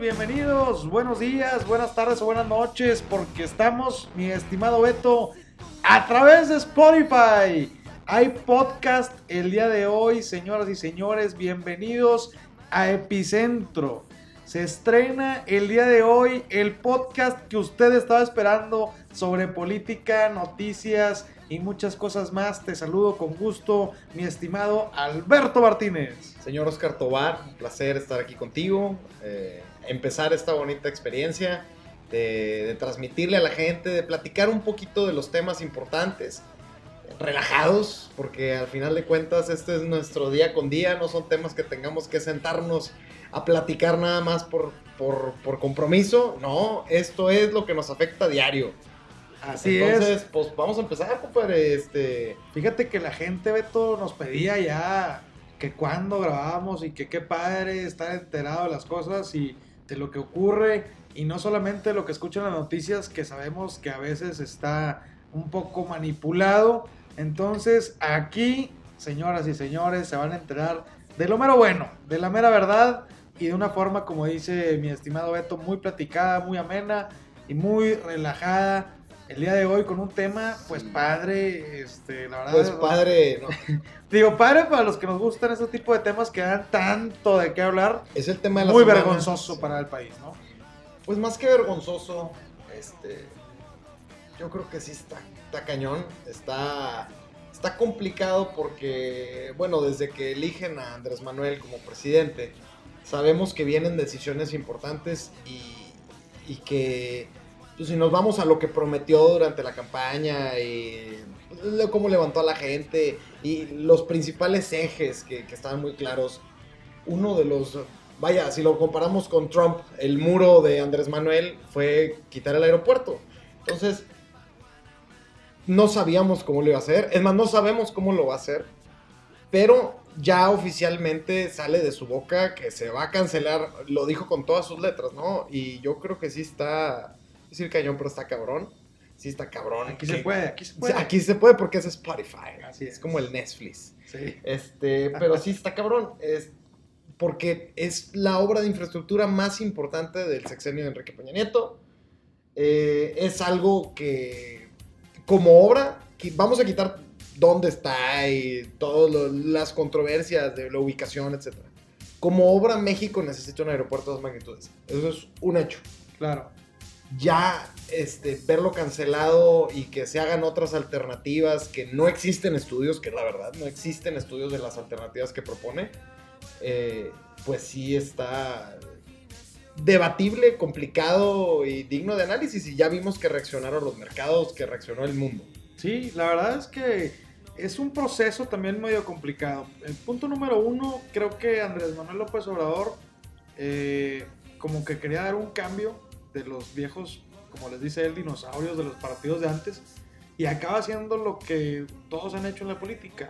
Bienvenidos, buenos días, buenas tardes o buenas noches, porque estamos, mi estimado Beto, a través de Spotify. Hay podcast el día de hoy, señoras y señores, bienvenidos a Epicentro. Se estrena el día de hoy el podcast que usted estaba esperando sobre política, noticias y muchas cosas más. Te saludo con gusto, mi estimado Alberto Martínez. Señor Oscar Tobar, un placer estar aquí contigo, eh, empezar esta bonita experiencia de, de transmitirle a la gente, de platicar un poquito de los temas importantes, relajados, porque al final de cuentas este es nuestro día con día, no son temas que tengamos que sentarnos a platicar nada más por, por, por compromiso, no, esto es lo que nos afecta a diario. Así Entonces, es. pues vamos a empezar, compadre, este... Fíjate que la gente, Beto, nos pedía ya que cuando grabábamos y que qué padre estar enterado de las cosas y de lo que ocurre y no solamente lo que escuchan las noticias que sabemos que a veces está un poco manipulado. Entonces aquí, señoras y señores, se van a enterar de lo mero bueno, de la mera verdad y de una forma, como dice mi estimado Beto, muy platicada, muy amena y muy relajada. El día de hoy con un tema, pues padre, este, la verdad. Pues padre, no, Digo, padre para los que nos gustan ese tipo de temas que dan tanto de qué hablar. es el tema de la Muy semana. vergonzoso para el país, ¿no? Pues más que vergonzoso, este, yo creo que sí está, está cañón, está, está complicado porque, bueno, desde que eligen a Andrés Manuel como presidente, sabemos que vienen decisiones importantes y, y que, pues, si nos vamos a lo que prometió durante la campaña y cómo levantó a la gente y los principales ejes que, que estaban muy claros, uno de los vaya, si lo comparamos con Trump, el muro de Andrés Manuel fue quitar el aeropuerto. Entonces, no sabíamos cómo lo iba a hacer. Es más, no sabemos cómo lo va a hacer. Pero ya oficialmente sale de su boca que se va a cancelar. Lo dijo con todas sus letras, ¿no? Y yo creo que sí está. Decir cañón, pero está cabrón. Sí está cabrón. Aquí Que- se puede, aquí se puede. Aquí se puede porque es Spotify. Así es es. como el Netflix. Sí. Este, pero sí está cabrón. Es porque es la obra de infraestructura más importante del sexenio de Enrique Peña Nieto. Eh, es algo que, como obra, que vamos a quitar dónde está y todas las controversias de la ubicación, etc. Como obra, México necesita un aeropuerto de dos magnitudes. Eso es un hecho Claro. Ya este, verlo cancelado y que se hagan otras alternativas, que no existen estudios, que la verdad no existen estudios de las alternativas que propone, eh, pues sí está debatible, complicado y digno de análisis. Y ya vimos que reaccionaron los mercados, que reaccionó el mundo. Sí, la verdad es que es un proceso también medio complicado. El punto número uno, creo que Andrés Manuel López Obrador eh, como que quería dar un cambio de los viejos, como les dice él, dinosaurios de los partidos de antes y acaba haciendo lo que todos han hecho en la política,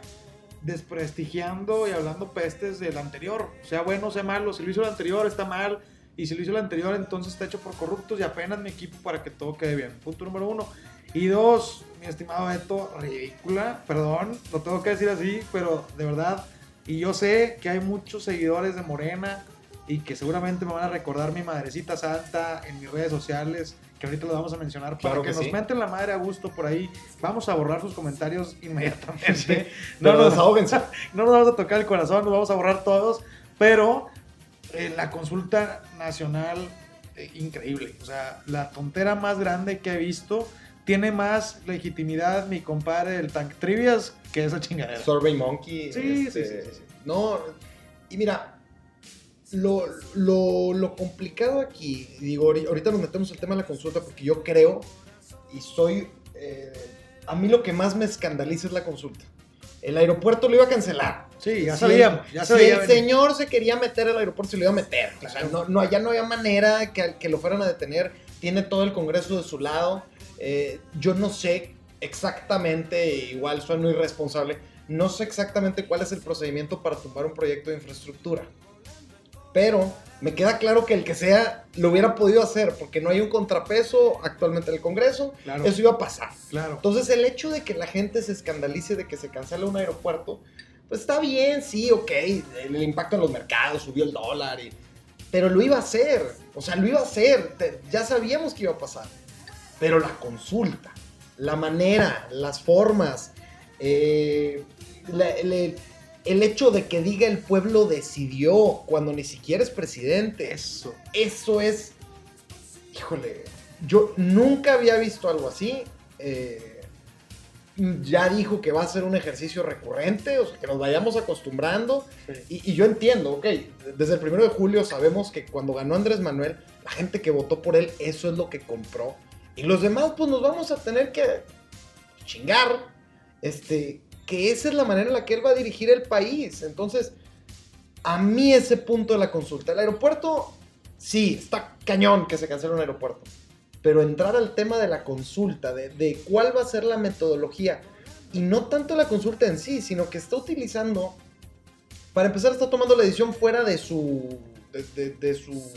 desprestigiando y hablando pestes del anterior, sea bueno, sea malo, si lo hizo el anterior está mal y si lo hizo el anterior entonces está hecho por corruptos y apenas mi equipo para que todo quede bien. Punto número uno. Y dos, mi estimado Beto, ridícula, perdón, lo tengo que decir así, pero de verdad, y yo sé que hay muchos seguidores de Morena y que seguramente me van a recordar mi madrecita santa en mis redes sociales, que ahorita lo vamos a mencionar, para que, que nos sí. meten la madre a gusto por ahí. Vamos a borrar sus comentarios inmediatamente. Sí, no, Pero no, desahóguense. no nos vamos a tocar el corazón, nos vamos a borrar todos, pero eh, la consulta nacional, eh, increíble. O sea, la tontera más grande que he visto tiene más legitimidad mi compadre del Tank Trivias que esa chingadera. Survey Monkey. Sí, este, sí, sí, sí, sí. No, y mira, lo, lo, lo complicado aquí, digo, ahori- ahorita nos metemos al tema de la consulta porque yo creo y soy, eh, a mí lo que más me escandaliza es la consulta. El aeropuerto lo iba a cancelar. Sí, ya sabíamos, el- ya si el señor se quería meter al aeropuerto, se lo iba a meter. O sea, no, no, allá no había manera que, que lo fueran a detener. Tiene todo el Congreso de su lado. Eh, yo no sé exactamente, igual sueno irresponsable, no sé exactamente cuál es el procedimiento para tumbar un proyecto de infraestructura. Pero me queda claro que el que sea lo hubiera podido hacer porque no hay un contrapeso actualmente en el Congreso. Claro, Eso iba a pasar. claro. Entonces el hecho de que la gente se escandalice de que se cancela un aeropuerto, pues está bien, sí, ok, el impacto en los mercados, subió el dólar y... pero lo iba a hacer. O sea, lo iba a hacer. Te- ya sabíamos que iba a pasar. Pero la consulta, la manera, las formas, eh, la- el hecho de que diga el pueblo decidió cuando ni siquiera es presidente. Eso. Eso es. Híjole. Yo nunca había visto algo así. eh, ya dijo que va a ser un ejercicio recurrente, o sea, que nos vayamos acostumbrando. Sí. Y, y yo entiendo, ok, desde el primero de julio sabemos que cuando ganó Andrés Manuel, la gente que votó por él, eso es lo que compró. Y los demás, pues nos vamos a tener que chingar. Este, que esa es la manera en la que él va a dirigir el país. Entonces, a mí ese punto de la consulta, el aeropuerto, sí, está cañón que se cancele un aeropuerto. Pero entrar al tema de la consulta, de, de cuál va a ser la metodología, y no tanto la consulta en sí, sino que está utilizando, para empezar, está tomando la decisión fuera de su, de, sus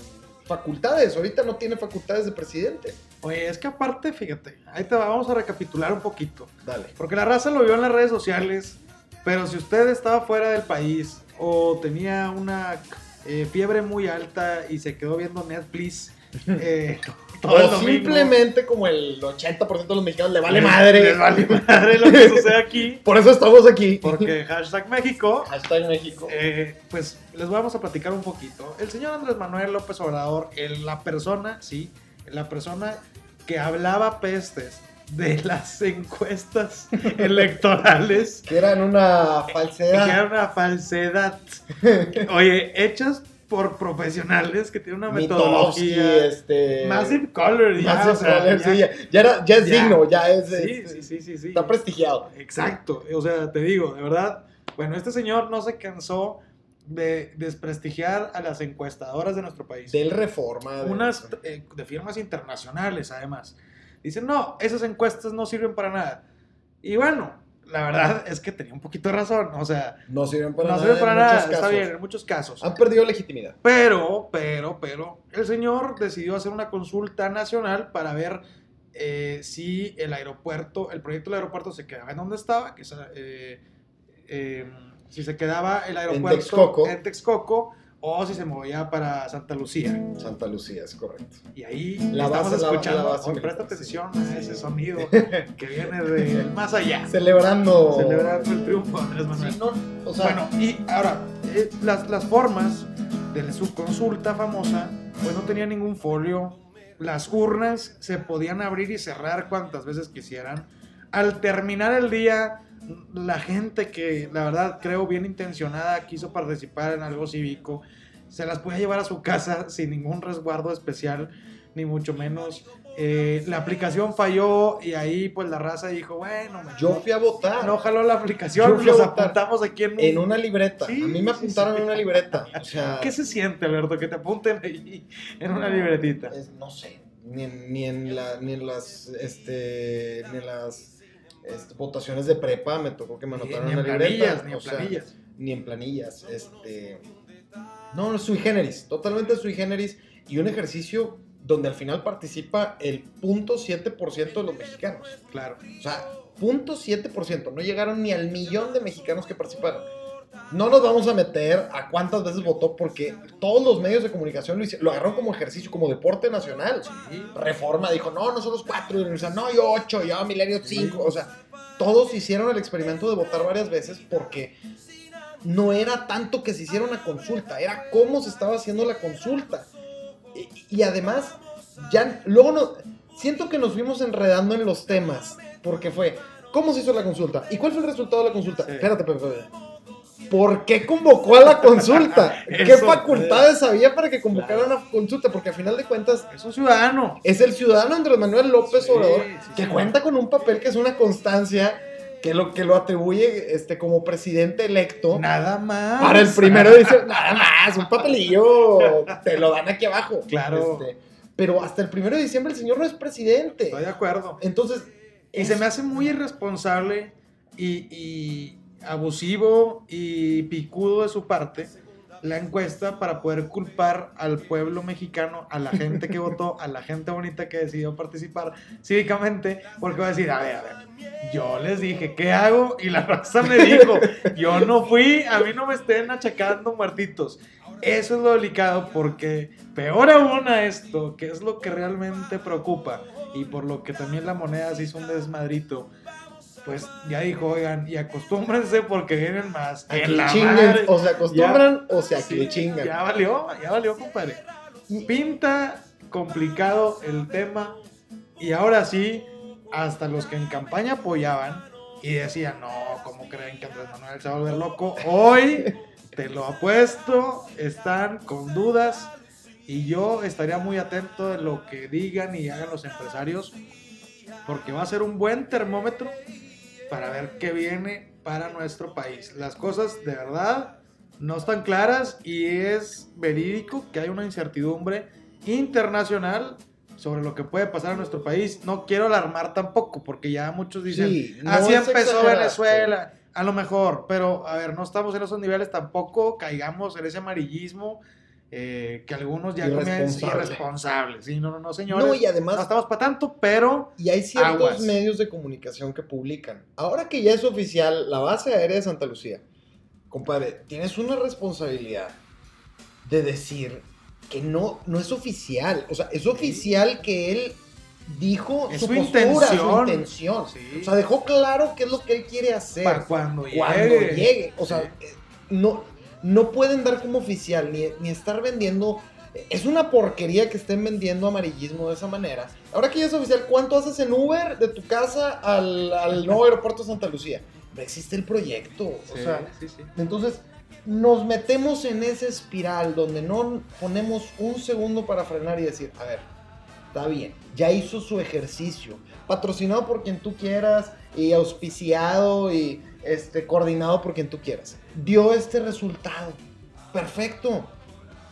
facultades. Ahorita no tiene facultades de presidente. Oye, es que aparte, fíjate, ahí te va, vamos a recapitular un poquito. Dale. Porque la raza lo vio en las redes sociales, pero si usted estaba fuera del país o tenía una eh, fiebre muy alta y se quedó viendo Netflix eh, todo O simplemente como el 80% de los mexicanos le vale les- madre. les vale madre lo que sucede aquí, Por eso estamos aquí. porque hashtag México, Hashtag México. eh, pues les vamos a platicar un poquito. El señor Andrés Manuel López Obrador, el- la persona, sí, la persona que hablaba pestes de las encuestas electorales que eran una que era falsedad. una falsedad. Oye, hechas por profesionales que tienen una metodología. este. Massive Color, ya, Massive o sea, Color, ya- sí, ya, ya era, ya es digno, ya es. Sí, es- sí, sí, sí, sí. Está prestigiado. Exacto. O sea, te digo, de verdad. Bueno, este señor no se cansó de desprestigiar a las encuestadoras de nuestro país. Del reforma. de- Unas eh, de firmas internacionales, además. Dicen, no, esas encuestas no sirven para nada. Y bueno, la verdad es que tenía un poquito de razón. O sea, No sirven para no nada. sirven para en nada. Está casos. bien, en muchos casos. Han perdido legitimidad. Pero, pero, pero, el señor decidió hacer una consulta nacional para ver eh, si el aeropuerto, el proyecto del aeropuerto se quedaba en donde estaba, que es, eh, eh, si se quedaba el aeropuerto Texcoco. en Texcoco o si se movía para Santa Lucía. Santa Lucía, es correcto. Y ahí La estamos base- la- escuchando, la base oye, presta militar, sí. atención a ese sonido que viene de más allá. Celebrando. Celebrando el triunfo de Andrés Manuel. Sí, no, o sea, Bueno, y ahora, eh, las, las formas de su consulta famosa, pues no tenía ningún folio. Las urnas se podían abrir y cerrar cuantas veces quisieran. Al terminar el día, la gente que, la verdad, creo bien intencionada, quiso participar en algo cívico, se las podía llevar a su casa sin ningún resguardo especial, ni mucho menos. Eh, la aplicación falló y ahí, pues la raza dijo, bueno, yo fui a votar no jaló la aplicación, votar apuntamos aquí en, un- en una libreta. Sí, a mí me sí, apuntaron sí. en una libreta. O sea, ¿Qué se siente, Alberto, que te apunten ahí en una libretita? es- no sé. Ni en, ni en, la, ni en las, este, ni en las este, votaciones de prepa me tocó que me ni en planillas, libreta. ni en o sea, planillas. ni en planillas. Este, no, no, sui generis, totalmente sui generis y un ejercicio donde al final participa el 0.7% de los mexicanos. Claro. O sea, 0.7%, no llegaron ni al millón de mexicanos que participaron. No nos vamos a meter a cuántas veces votó porque todos los medios de comunicación lo, hicieron, lo agarraron como ejercicio, como deporte nacional. Sí. Reforma dijo, no, nosotros cuatro, y sea, no, yo ocho, yo Milenio cinco, o sea, todos hicieron el experimento de votar varias veces porque no era tanto que se hiciera una consulta, era cómo se estaba haciendo la consulta. Y, y además, ya luego no, siento que nos fuimos enredando en los temas, porque fue, ¿cómo se hizo la consulta? ¿Y cuál fue el resultado de la consulta? Sí. Espérate, Pepe, Pepe. ¿Por qué convocó a la consulta? ¿Qué Eso, facultades había para que convocara una consulta? Porque a final de cuentas, Es un ciudadano. es el ciudadano Andrés Manuel López Sí, Obrador sí, que sí. cuenta con un papel que es una constancia que lo, que lo atribuye este, como presidente electo Nada más. para el primero de diciembre. Nada más, un papelillo, te lo dan aquí abajo. Claro. Este, pero hasta el primero de diciembre el señor no es presidente. Estoy de acuerdo. Entonces, Y se me hace muy irresponsable y, y abusivo y picudo de su parte la encuesta para poder culpar al pueblo mexicano, a la gente que votó, a la gente bonita que decidió participar cívicamente, porque va a decir, a ver, a ver, yo les dije, ¿qué hago? Y la raza me dijo, yo no fui, a mí no me estén achacando muertitos. Eso es lo delicado porque peor aún a esto, que es lo que realmente preocupa y por lo que también la moneda se hizo un desmadrito, pues ya dijo, oigan, y acostúmbrense porque vienen más. A que la madre. o se acostumbran o sea, Sí, chingan. Ya valió, ya valió, compadre. Pinta complicado el tema y ahora sí, hasta los que en campaña apoyaban y decían, no, ¿cómo creen que Andrés Manuel se va a volver loco? Hoy, te lo apuesto, están con dudas y yo estaría muy atento de lo que digan y hagan los empresarios porque va a ser un buen termómetro para ver qué viene para nuestro país. Las cosas de verdad no están claras y es verídico que hay una incertidumbre internacional sobre lo que puede pasar en nuestro país. No quiero alarmar tampoco porque ya muchos dicen, Sí, no así empezó Venezuela. A lo mejor, pero a ver, no estamos en esos niveles tampoco, caigamos en ese amarillismo eh, que algunos ya comienzan Irresponsable. irresponsables. Sí, no, no, no, señores. No, y además no estamos para tanto, pero Y hay ciertos Aguas. medios de comunicación que publican. Ahora que ya es oficial la base aérea de Santa Lucía, compadre, tienes una responsabilidad de decir que no, no es oficial. O sea, es oficial que él dijo Es su, su postura, intención. su intención. Sí. O sea, dejó claro qué es lo que él quiere hacer para cuando llegue. cuando llegue. O sea, Sí. eh, no, no pueden dar como oficial ni, ni estar vendiendo. Es una porquería que estén vendiendo amarillismo de esa manera. Ahora que ya es oficial, ¿cuánto haces en Uber de tu casa al, al nuevo aeropuerto de Santa Lucía? No existe el proyecto. O sea, sí, sí. entonces nos metemos en esa espiral donde no ponemos un segundo para frenar y decir, a ver, está bien, ya hizo su ejercicio, patrocinado por quien tú quieras y auspiciado y este, coordinado por quien tú quieras. Dio este resultado. Perfecto.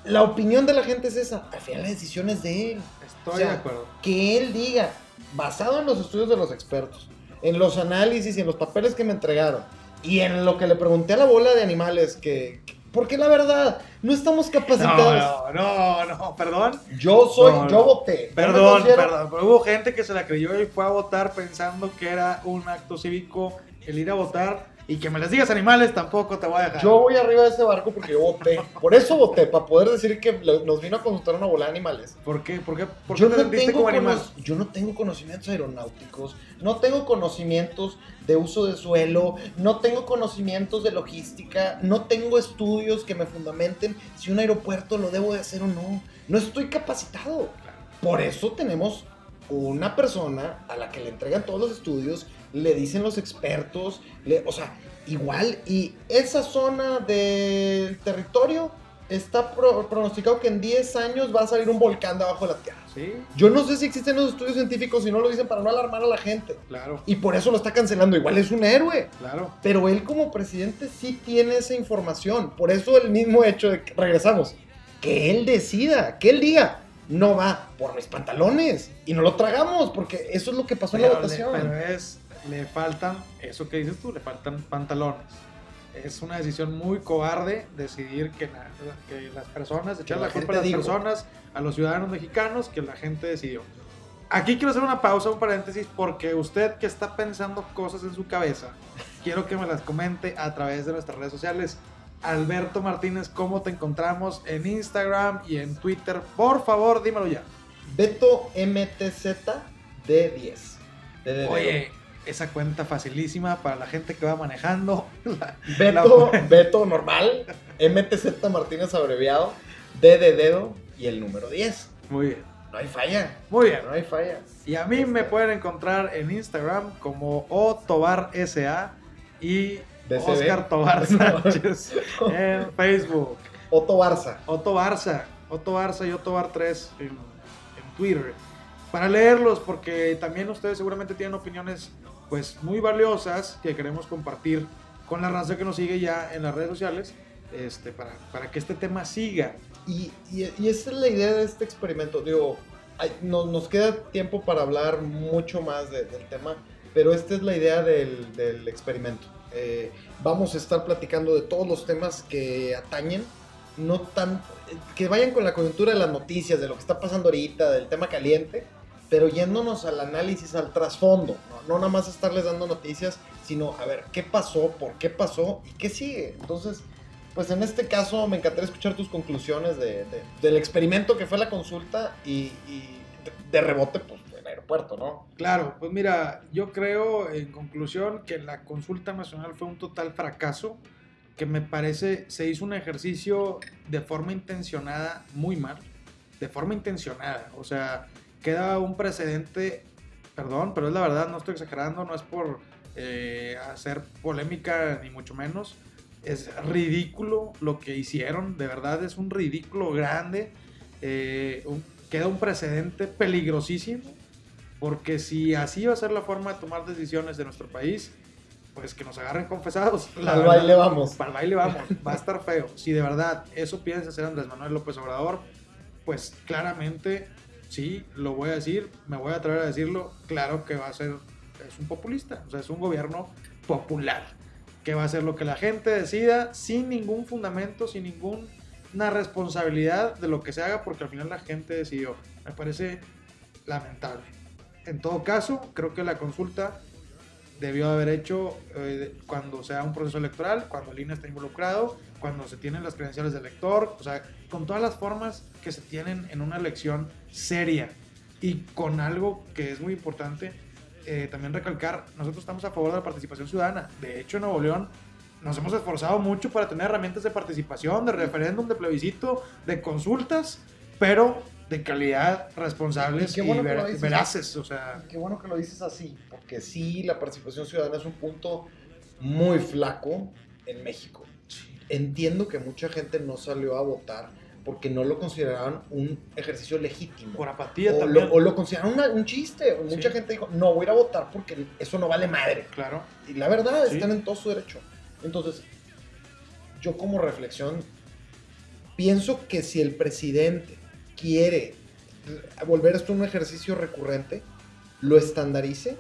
La opinión de la gente es esa. Al final la decisión es de él. Estoy O sea, de acuerdo. Que él diga, basado en los estudios de los expertos, en los análisis y en los papeles que me entregaron, y en lo que le pregunté a la bola de animales, que... que- porque la verdad, no estamos capacitados. No, no, no, no, perdón. Yo soy, No, yo no. voté. Yo Perdón, perdón. Pero hubo gente que se la creyó y fue a votar pensando que era un acto cívico el ir a votar. Y que me les digas animales tampoco te voy a dejar. Yo voy arriba de ese barco porque yo voté. Por eso voté, para poder decir que nos vino a consultar una bola de animales. ¿Por qué? ¿Por qué, por qué Yo te no, sentiste tengo como animal? cono- yo no tengo conocimientos aeronáuticos, no tengo conocimientos de uso de suelo, no tengo conocimientos de logística, no tengo estudios que me fundamenten si un aeropuerto lo debo de hacer o no. No estoy capacitado. Por eso tenemos una persona a la que le entregan todos los estudios, le dicen los expertos, le- o sea, igual, y esa zona del territorio está pro- pronosticado que en 10 años va a salir un volcán de abajo de la tierra. Sí, Yo no sé si existen los estudios científicos y no lo dicen para no alarmar a la gente. claro, Y por eso lo está cancelando. Igual es un héroe. claro. Pero él como presidente sí tiene esa información. Por eso el mismo hecho de que regresamos. Que él decida, que él diga, no va por mis pantalones. Y no lo tragamos, porque eso es lo que pasó en la le, votación. pero es, le faltan, eso que dices tú, le faltan pantalones. Es una decisión muy cobarde decidir que, la- que las personas, echar la la culpa a las personas, a los ciudadanos mexicanos, que la gente decidió. Aquí quiero hacer una pausa, un paréntesis, porque usted que está pensando cosas en su cabeza, quiero que me las comente a través de nuestras redes sociales. Alberto Martínez, ¿cómo te encontramos en Instagram y en Twitter? Por favor, dímelo ya. Beto MTZ D10. De dedo. Oye, esa cuenta facilísima para la gente que va manejando. La- Beto, la- Beto normal. MTZ Martínez abreviado. D de dedo y el número 10. Muy bien, No hay falla. muy bien. No hay falla. Y a mí me pueden encontrar en Instagram como OTobarSA y DCB. Oscar Tobar Sánchez en Facebook. Otto Barza. Otto Barza, Otto Barza y Otto Bar 3 en, en Twitter. Para leerlos, porque también ustedes seguramente tienen opiniones pues muy valiosas que queremos compartir con la raza que nos sigue ya en las redes sociales, este, para, para que este tema siga. Y, y- y esa es la idea de este experimento. Digo, hay- no- nos queda tiempo para hablar mucho más de- del tema, pero esta es la idea del, del experimento. Eh, vamos a estar platicando de todos los temas que atañen, no tan, que vayan con la coyuntura de las noticias, de lo que está pasando ahorita, del tema caliente, pero yéndonos al análisis, al trasfondo, ¿no? no nada más estarles dando noticias, sino a ver qué pasó, por qué pasó y qué sigue. Entonces, pues en este caso me encantaría escuchar tus conclusiones de, de- del experimento que fue la consulta y, y de, de rebote, pues aeropuerto, ¿no? Claro, pues mira, yo creo en conclusión que la consulta nacional fue un total fracaso, que me parece se hizo un ejercicio de forma intencionada muy mal, de forma intencionada, o sea, queda un precedente, perdón, pero es la verdad, no estoy exagerando, no es por eh, hacer polémica ni mucho menos, es ridículo lo que hicieron, de verdad es un ridículo grande, eh, queda un precedente peligrosísimo porque si así va a ser la forma de tomar decisiones de nuestro país, pues que nos agarren confesados. La Al verdad, baile vamos. Para el baile vamos. Va a estar feo. Si de verdad eso piensa hacer Andrés Manuel López Obrador, pues claramente, sí, lo voy a decir, me voy a atrever a decirlo, claro que va a ser, es un populista, o sea, es un gobierno popular, que va a hacer lo que la gente decida sin ningún fundamento, sin ninguna responsabilidad de lo que se haga, porque al final la gente decidió. Me parece lamentable. En todo caso, creo que la consulta debió haber hecho eh, cuando sea un proceso electoral, cuando el INE está involucrado, cuando se tienen las credenciales del elector, o sea, con todas las formas que se tienen en una elección seria y con algo que es muy importante, eh, también recalcar, nosotros estamos a favor de la participación ciudadana. De hecho, en Nuevo León nos hemos esforzado mucho para tener herramientas de participación, de referéndum, de plebiscito, de consultas, pero de calidad, responsables Y bueno ver- dices. veraces, o sea, Qué bueno que lo dices así, porque sí, la participación ciudadana es un punto muy flaco en México. Entiendo que mucha gente no salió a votar porque no lo consideraban un ejercicio legítimo. por apatía o, también. lo, o lo consideraron una- un chiste. Mucha gente dijo, no voy a ir a votar porque eso no vale madre. Claro. Y la verdad, Sí. están en todo su derecho. Entonces, yo como reflexión, pienso que si el presidente quiere re- volver esto un ejercicio recurrente, lo estandarice,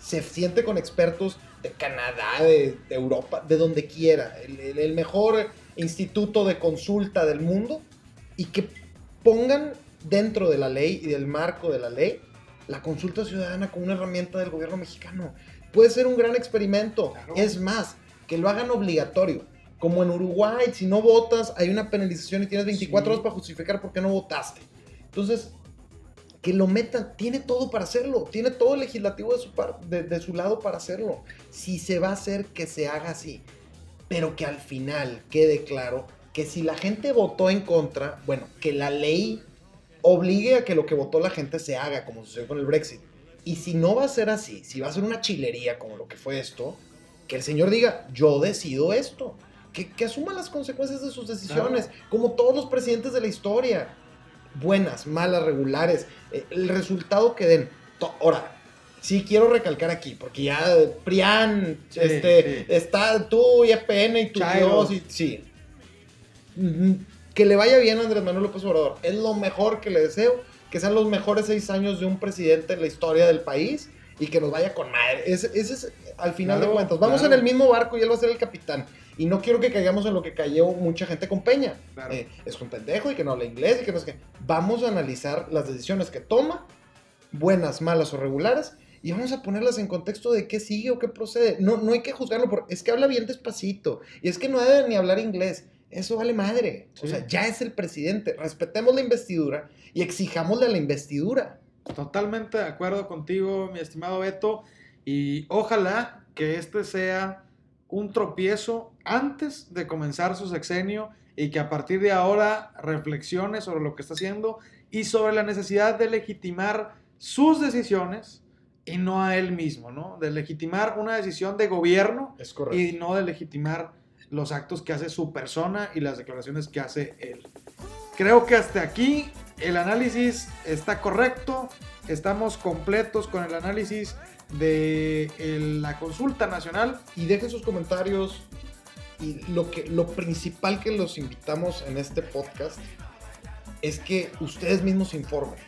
se siente con expertos de Canadá, de, de Europa, de donde quiera, el, el- el mejor instituto de consulta del mundo, y que pongan dentro de la ley y del marco de la ley la consulta ciudadana como una herramienta del gobierno mexicano. Puede ser un gran experimento. Claro. Es más, que lo hagan obligatorio. Como en Uruguay, si no votas, hay una penalización y tienes 24 Sí. horas para justificar por qué no votaste. Entonces, que lo metan, tiene todo para hacerlo, tiene todo el legislativo de su, par- de, de su lado para hacerlo. Si se va a hacer, que se haga así. Pero que al final quede claro que si la gente votó en contra, bueno, que la ley obligue a que lo que votó la gente se haga, como sucedió con el Brexit. Y si no va a ser así, si va a ser una chilería como lo que fue esto, que el señor diga, yo decido esto. Que, que asuma las consecuencias de sus decisiones, como todos los presidentes de la historia. Buenas, malas, regulares. eh, el resultado que den. To- Ahora, sí quiero recalcar aquí, porque ya Prián, Sí, este, sí. está tú y EPN y tu. Dios y sí. Que le vaya bien a Andrés Manuel López Obrador. Es lo mejor que le deseo. Que sean los mejores seis años de un presidente en la historia del país. Y que nos vaya con madre. Ese, ese es, al final Claro, de cuentas. Vamos claro. en el mismo barco y él va a ser el capitán. Y no quiero que caigamos en lo que cayó mucha gente con Peña. Claro. Eh, es un pendejo y que no habla inglés y que no sé qué. Vamos a analizar las decisiones que toma, buenas, malas o regulares, y vamos a ponerlas en contexto de qué sigue o qué procede. No, no hay que juzgarlo por. Es que habla bien despacito. Y es que no debe ni hablar inglés. Eso vale madre. O sea, ya es el presidente. Respetemos la investidura y exijámosle a la investidura. Totalmente de acuerdo contigo, mi estimado Beto. Y ojalá que este sea un tropiezo antes de comenzar su sexenio y que a partir de ahora reflexione sobre lo que está haciendo y sobre la necesidad de legitimar sus decisiones y no a él mismo, ¿no? De legitimar una decisión de gobierno Es y no de legitimar los actos que hace su persona y las declaraciones que hace él. Creo que hasta aquí el análisis está correcto, estamos completos con el análisis de la consulta nacional. y dejen sus comentarios. Y lo, que, lo principal que los invitamos en este podcast es que ustedes mismos informen.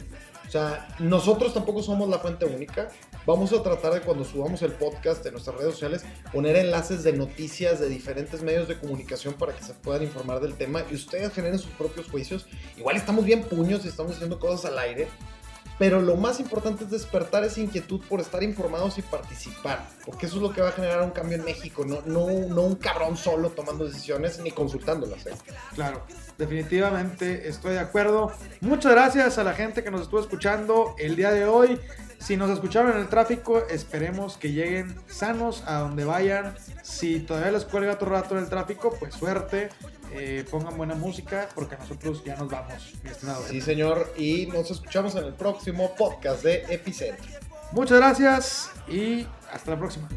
O sea, nosotros tampoco somos la fuente única. Vamos a tratar de cuando subamos el podcast en nuestras redes sociales poner enlaces de noticias de diferentes medios de comunicación para que se puedan informar del tema y ustedes generen sus propios juicios. Igual estamos bien puños y estamos haciendo cosas al aire, pero lo más importante es despertar esa inquietud por estar informados y participar, porque eso es lo que va a generar un cambio en México, no, no, no un cabrón solo tomando decisiones ni consultándolas. ¿eh? Claro, definitivamente estoy de acuerdo. Muchas gracias a la gente que nos estuvo escuchando el día de hoy. Si nos escucharon en el tráfico, esperemos que lleguen sanos a donde vayan. Si todavía les cuelga otro rato en el tráfico, pues suerte. Eh, pongan buena música porque nosotros ya nos vamos, mi estimado. Sí, señor, y nos escuchamos en el próximo podcast de Epicentro. Muchas gracias y hasta la próxima.